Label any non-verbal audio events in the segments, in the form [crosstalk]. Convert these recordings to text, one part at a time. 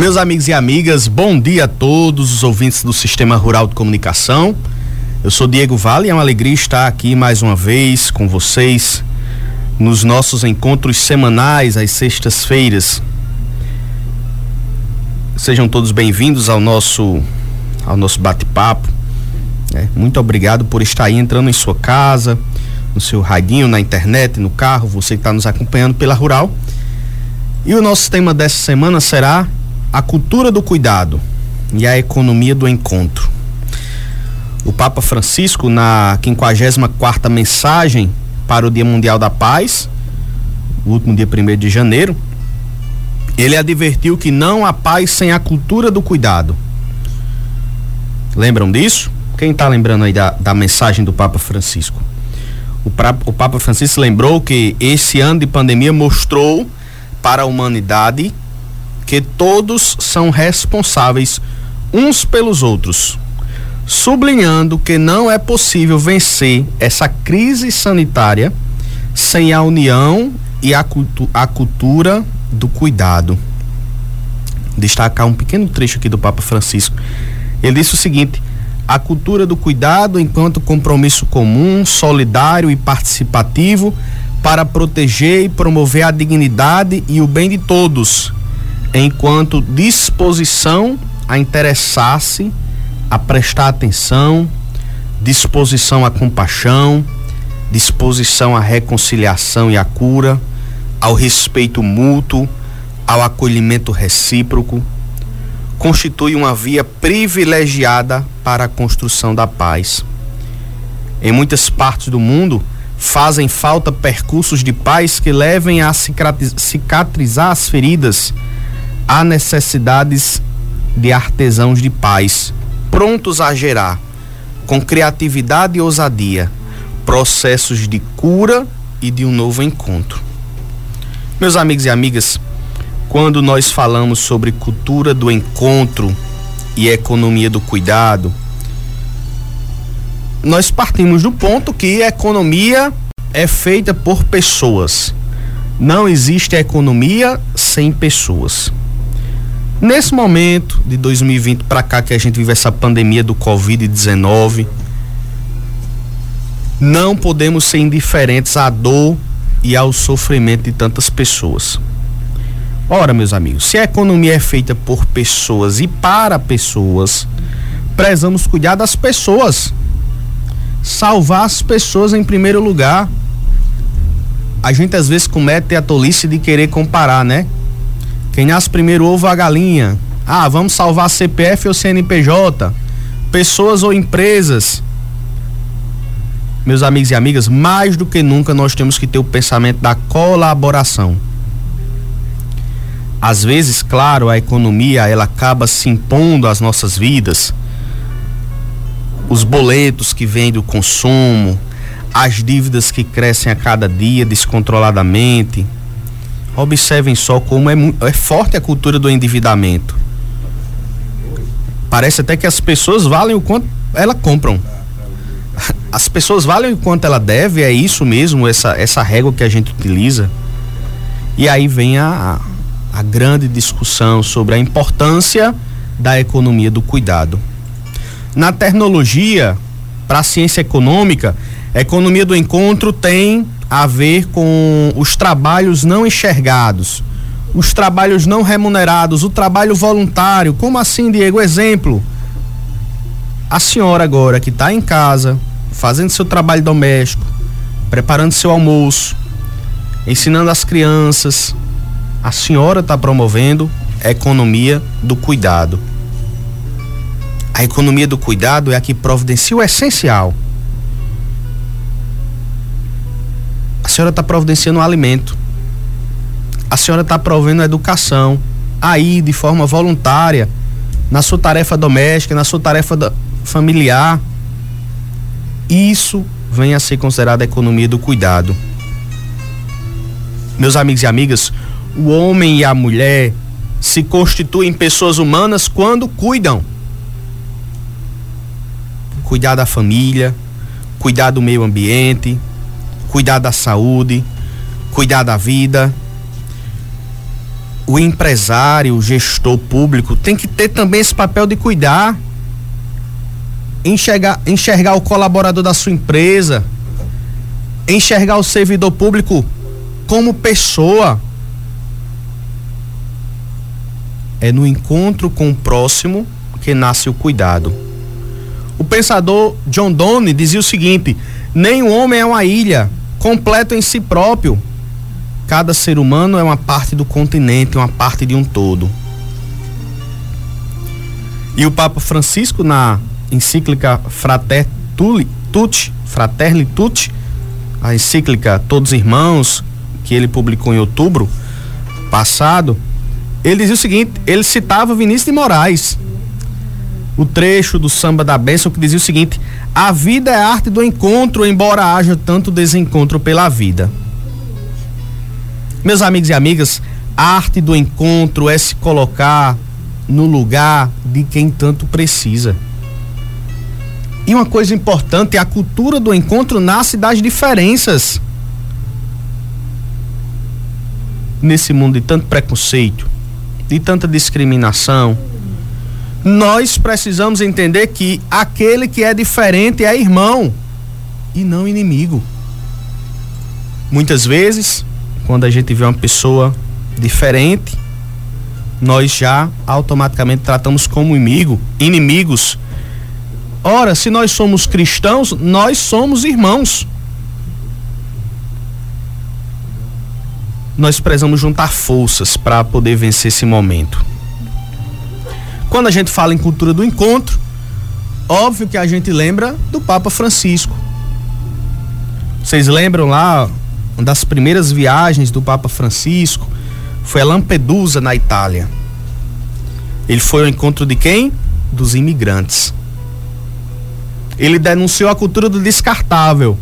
Meus amigos e amigas, bom dia a todos os ouvintes do Sistema Rural de Comunicação. Eu sou Diego Vale e é uma alegria estar aqui mais uma vez com vocês nos nossos encontros semanais às sextas-feiras. Sejam todos bem-vindos ao nosso ao nosso bate-papo. É, muito obrigado por estar aí entrando em sua casa, no seu radinho, na internet, no carro, você que está nos acompanhando pela Rural. E o nosso tema dessa semana será a cultura do cuidado e a economia do encontro. O Papa Francisco, na 54 mensagem para o Dia Mundial da Paz, o último dia 1 de janeiro, ele advertiu que não há paz sem a cultura do cuidado. Lembram disso? Quem está lembrando aí da, da mensagem do Papa Francisco? O, pra, o Papa Francisco lembrou que esse ano de pandemia mostrou para a humanidade que todos são responsáveis uns pelos outros, sublinhando que não é possível vencer essa crise sanitária sem a união e a, cultu a cultura do cuidado. Destacar um pequeno trecho aqui do Papa Francisco. Ele disse o seguinte: a cultura do cuidado enquanto compromisso comum, solidário e participativo para proteger e promover a dignidade e o bem de todos, enquanto disposição a interessar-se, a prestar atenção, disposição à compaixão, disposição à reconciliação e à cura, ao respeito mútuo, ao acolhimento recíproco constitui uma via privilegiada para a construção da paz. Em muitas partes do mundo, fazem falta percursos de paz que levem a cicatrizar as feridas. Há necessidades de artesãos de paz, prontos a gerar, com criatividade e ousadia, processos de cura e de um novo encontro. Meus amigos e amigas, quando nós falamos sobre cultura do encontro e economia do cuidado, nós partimos do ponto que a economia é feita por pessoas. Não existe economia sem pessoas. Nesse momento de 2020 para cá que a gente vive essa pandemia do Covid-19, não podemos ser indiferentes à dor e ao sofrimento de tantas pessoas. Ora, meus amigos, se a economia é feita por pessoas e para pessoas, prezamos cuidar das pessoas. Salvar as pessoas em primeiro lugar. A gente às vezes comete a tolice de querer comparar, né? Quem nasce primeiro ovo a galinha. Ah, vamos salvar CPF ou CNPJ, pessoas ou empresas. Meus amigos e amigas, mais do que nunca nós temos que ter o pensamento da colaboração às vezes, claro, a economia ela acaba se impondo às nossas vidas. Os boletos que vêm do consumo, as dívidas que crescem a cada dia descontroladamente. Observem só como é, é forte a cultura do endividamento. Parece até que as pessoas valem o quanto elas compram. [laughs] As pessoas valem o quanto ela deve, é isso mesmo, essa, essa régua que a gente utiliza. E aí vem a, a grande discussão sobre a importância da economia do cuidado. Na tecnologia, para a ciência econômica, a economia do encontro tem a ver com os trabalhos não enxergados, os trabalhos não remunerados, o trabalho voluntário. Como assim, Diego? Exemplo: a senhora agora que está em casa, fazendo seu trabalho doméstico, preparando seu almoço, ensinando as crianças, a senhora está promovendo a economia do cuidado. A economia do cuidado é a que providencia o essencial. A senhora está providenciando alimento. A senhora está provendo educação. Aí, de forma voluntária, na sua tarefa doméstica, na sua tarefa familiar. Isso vem a ser considerado a economia do cuidado. Meus amigos e amigas, o homem e a mulher se constituem pessoas humanas quando cuidam. Cuidar da família, cuidar do meio ambiente, cuidar da saúde, cuidar da vida. o empresário, o gestor público tem que ter também esse papel de cuidar, enxergar, enxergar o colaborador da sua empresa, enxergar o servidor público como pessoa. É no encontro com o próximo que nasce o cuidado. O pensador John Donne dizia o seguinte: nenhum homem é uma ilha, completo em si próprio Cada ser humano é uma parte do continente, uma parte de um todo. E o Papa Francisco, na encíclica Frater Tutti, Fratelli Tutti, a encíclica Todos Irmãos, que ele publicou em outubro passado, ele dizia o seguinte: ele citava Vinícius de Moraes, o trecho do samba da bênção que dizia o seguinte: a vida é a arte do encontro, embora haja tanto desencontro pela vida. Meus amigos e amigas, a arte do encontro é se colocar no lugar de quem tanto precisa. E uma coisa importante, a cultura do encontro nasce das diferenças. Nesse mundo de tanto preconceito, de tanta discriminação, nós precisamos entender que aquele que é diferente é irmão e não inimigo. Muitas vezes quando a gente vê uma pessoa diferente, nós já automaticamente tratamos como inimigo, inimigos. Ora, se nós somos cristãos, nós somos irmãos. Nós precisamos juntar forças para poder vencer esse momento. Quando a gente fala em cultura do encontro, óbvio que a gente lembra do Papa Francisco. Vocês lembram lá uma das primeiras viagens do Papa Francisco foi a Lampedusa, na Itália. Ele foi ao encontro de quem? Dos imigrantes. Ele denunciou a cultura do descartável.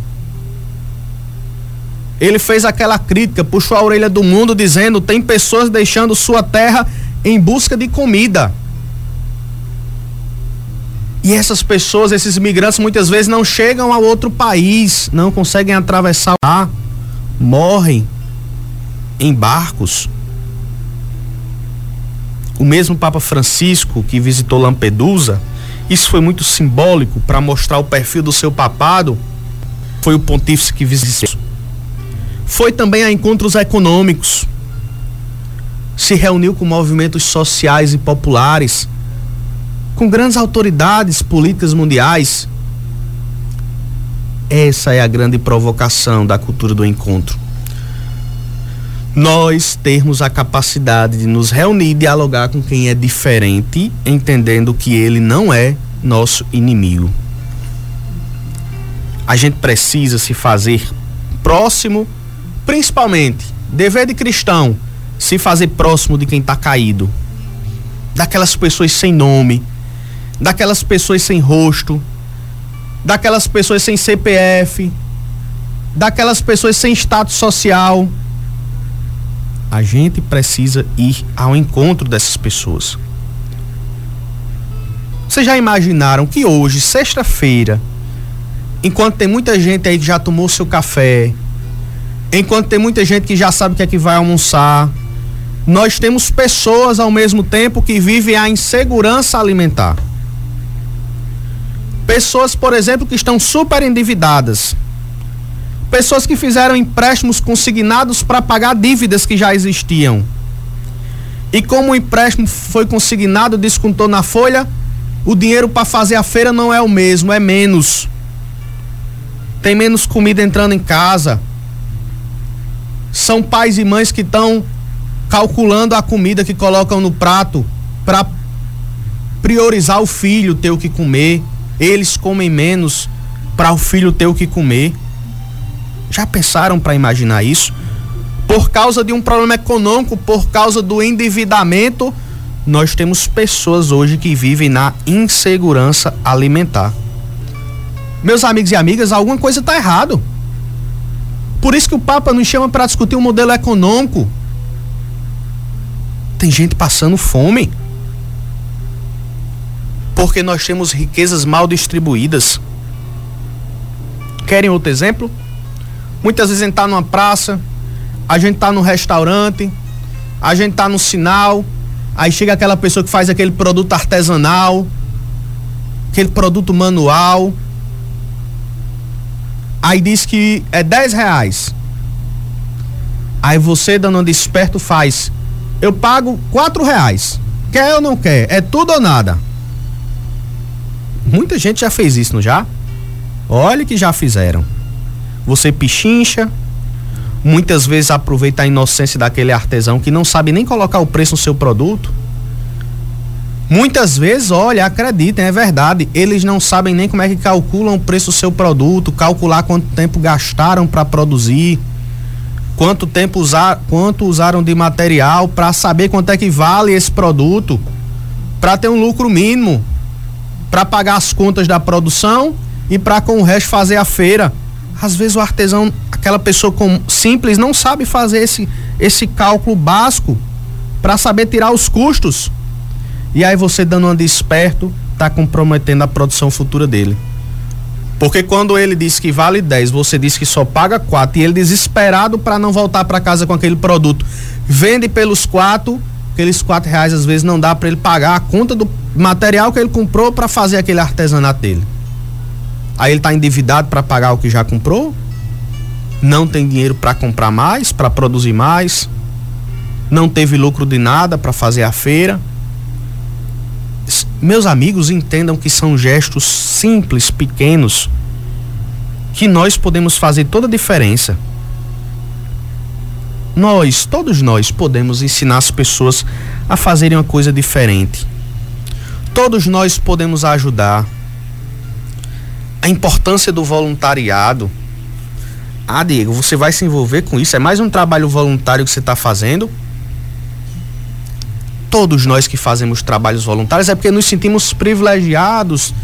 Ele fez aquela crítica, puxou a orelha do mundo dizendo: tem pessoas deixando sua terra em busca de comida. E essas pessoas, esses imigrantes, muitas vezes não chegam a outro país, não conseguem atravessar lá morrem em barcos. O mesmo Papa Francisco que visitou Lampedusa, isso foi muito simbólico para mostrar o perfil do seu papado. Foi o pontífice que visitou. Foi também a encontros econômicos. Se reuniu com movimentos sociais e populares, com grandes autoridades políticas mundiais essa é a grande provocação da cultura do encontro. Nós termos a capacidade de nos reunir e dialogar com quem é diferente, entendendo que ele não é nosso inimigo. A gente precisa se fazer próximo, principalmente, dever de cristão, se fazer próximo de quem está caído, daquelas pessoas sem nome, daquelas pessoas sem rosto, daquelas pessoas sem CPF, daquelas pessoas sem status social. A gente precisa ir ao encontro dessas pessoas. Vocês já imaginaram que hoje, sexta-feira, enquanto tem muita gente aí que já tomou seu café, enquanto tem muita gente que já sabe o que é que vai almoçar, nós temos pessoas ao mesmo tempo que vivem a insegurança alimentar. Pessoas, por exemplo, que estão super endividadas. Pessoas que fizeram empréstimos consignados para pagar dívidas que já existiam. E como o empréstimo foi consignado, descontou na folha, o dinheiro para fazer a feira não é o mesmo, é menos. Tem menos comida entrando em casa. São pais e mães que estão calculando a comida que colocam no prato para priorizar o filho ter o que comer. Eles comem menos para o filho ter o que comer. Já pensaram para imaginar isso? Por causa de um problema econômico, por causa do endividamento, nós temos pessoas hoje que vivem na insegurança alimentar. Meus amigos e amigas, alguma coisa está errado. Por isso que o Papa nos chama para discutir um modelo econômico. Tem gente passando fome porque nós temos riquezas mal distribuídas. Querem outro exemplo? Muitas vezes a gente está numa praça, a gente está num restaurante, A gente tá no sinal, aí chega aquela pessoa que faz aquele produto artesanal, aquele produto manual. Aí diz que é 10 reais. Aí você, dando um desperto, faz. Eu pago 4 reais. Quer ou não quer? É tudo ou nada. Muita gente já fez isso, não já? Olha que já fizeram. Você pichincha, muitas vezes aproveita a inocência daquele artesão que não sabe nem colocar o preço no seu produto. Muitas vezes, olha, acreditem, é verdade, eles não sabem nem como é que calculam o preço do seu produto, calcular quanto tempo gastaram para produzir, quanto tempo usar, quanto usaram de material para saber quanto é que vale esse produto, para ter um lucro mínimo, para pagar as contas da produção e para com o resto fazer a feira. Às vezes o artesão, aquela pessoa com, simples, não sabe fazer esse, esse cálculo básico para saber tirar os custos. E aí você dando uma desperto, tá comprometendo a produção futura dele. Porque quando ele diz que vale 10, você diz que só paga 4 e ele desesperado para não voltar para casa com aquele produto, vende pelos 4, aqueles 4 reais às vezes não dá para ele pagar a conta do material que ele comprou para fazer aquele artesanato dele. Aí ele está endividado para pagar o que já comprou, não tem dinheiro para comprar mais, para produzir mais, não teve lucro de nada para fazer a feira meus amigos entendam que são gestos simples, pequenos, que nós podemos fazer toda a diferença. Nós, todos nós, podemos ensinar as pessoas a fazerem uma coisa diferente. Todos nós podemos ajudar. A importância do voluntariado. Ah, Diego, você vai se envolver com isso? É mais um trabalho voluntário que você está fazendo? todos nós que fazemos trabalhos voluntários é porque nos sentimos privilegiados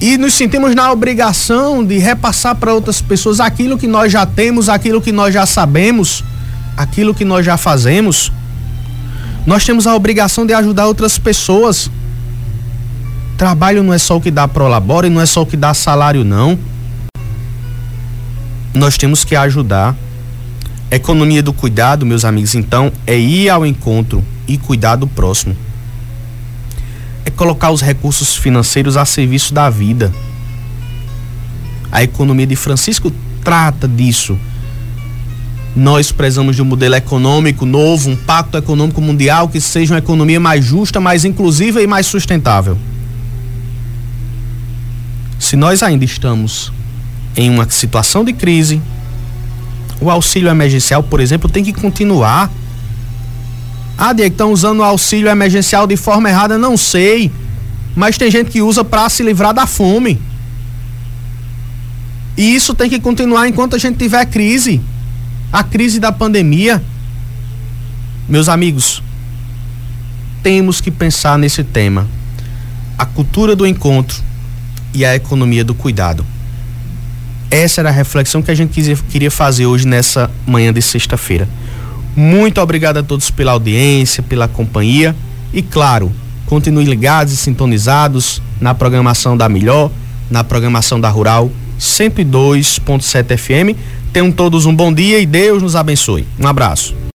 e nos sentimos na obrigação de repassar para outras pessoas aquilo que nós já temos, aquilo que nós já sabemos, aquilo que nós já fazemos. Nós temos a obrigação de ajudar outras pessoas. Trabalho não é só o que dá prolabore, não é só o que dá salário, não. Nós temos que ajudar. Economia do cuidado, meus amigos, então, é ir ao encontro e cuidar do próximo. É colocar os recursos financeiros a serviço da vida. A economia de Francisco trata disso. Nós precisamos de um modelo econômico novo, um pacto econômico mundial que seja uma economia mais justa, mais inclusiva e mais sustentável. Se nós ainda estamos em uma situação de crise, o auxílio emergencial, por exemplo, tem que continuar ah, Diego, estão usando o auxílio emergencial de forma errada, não sei. Mas tem gente que usa para se livrar da fome. E isso tem que continuar enquanto a gente tiver crise. A crise da pandemia. Meus amigos, temos que pensar nesse tema. A cultura do encontro e a economia do cuidado. Essa era a reflexão que a gente queria fazer hoje nessa manhã de sexta-feira. Muito obrigado a todos pela audiência, pela companhia e, claro, continue ligados e sintonizados na programação da Melhor, na programação da Rural 102.7 FM. Tenham todos um bom dia e Deus nos abençoe. Um abraço.